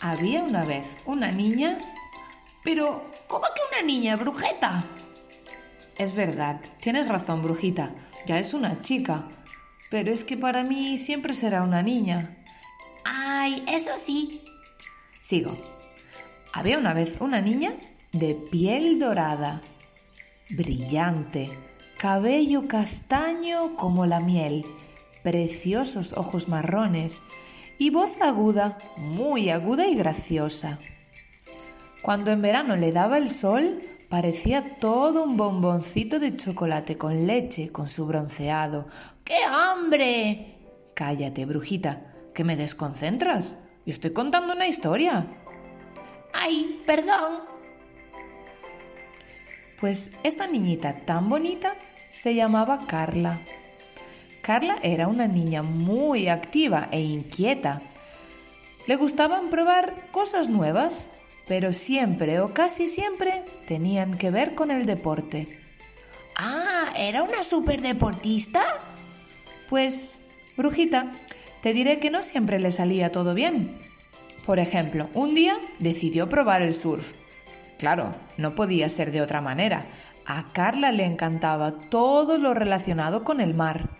Había una vez una niña... Pero, ¿cómo que una niña, brujeta? Es verdad, tienes razón, brujita. Ya es una chica. Pero es que para mí siempre será una niña. Ay, eso sí. Sigo. Había una vez una niña de piel dorada, brillante, cabello castaño como la miel, preciosos ojos marrones y voz aguda, muy aguda y graciosa. Cuando en verano le daba el sol, parecía todo un bomboncito de chocolate con leche con su bronceado. ¡Qué hambre! Cállate, brujita, que me desconcentras. Yo estoy contando una historia. Ay, perdón. Pues esta niñita tan bonita se llamaba Carla. Carla era una niña muy activa e inquieta. Le gustaban probar cosas nuevas, pero siempre o casi siempre tenían que ver con el deporte. Ah, ¿era una superdeportista? Pues, brujita, te diré que no siempre le salía todo bien. Por ejemplo, un día decidió probar el surf. Claro, no podía ser de otra manera. A Carla le encantaba todo lo relacionado con el mar.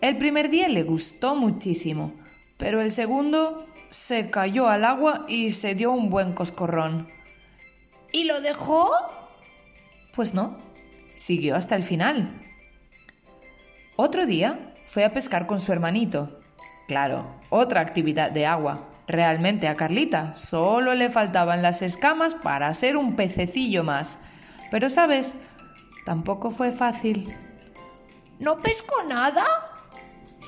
El primer día le gustó muchísimo, pero el segundo se cayó al agua y se dio un buen coscorrón. ¿Y lo dejó? Pues no, siguió hasta el final. Otro día fue a pescar con su hermanito. Claro, otra actividad de agua. Realmente a Carlita solo le faltaban las escamas para ser un pececillo más. Pero sabes, tampoco fue fácil. ¿No pescó nada?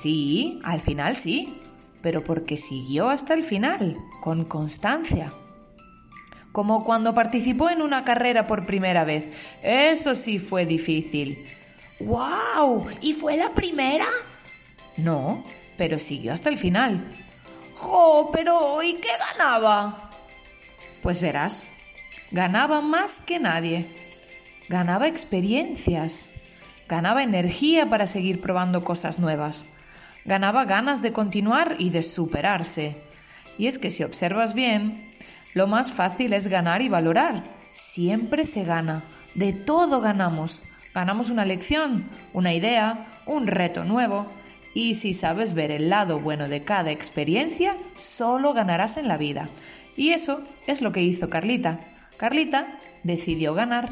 Sí, al final sí, pero porque siguió hasta el final, con constancia. Como cuando participó en una carrera por primera vez. Eso sí fue difícil. ¡Wow! ¿Y fue la primera? No, pero siguió hasta el final. ¡Jo! Pero ¿y qué ganaba? Pues verás, ganaba más que nadie. Ganaba experiencias. Ganaba energía para seguir probando cosas nuevas. Ganaba ganas de continuar y de superarse. Y es que si observas bien, lo más fácil es ganar y valorar. Siempre se gana. De todo ganamos. Ganamos una lección, una idea, un reto nuevo. Y si sabes ver el lado bueno de cada experiencia, solo ganarás en la vida. Y eso es lo que hizo Carlita. Carlita decidió ganar.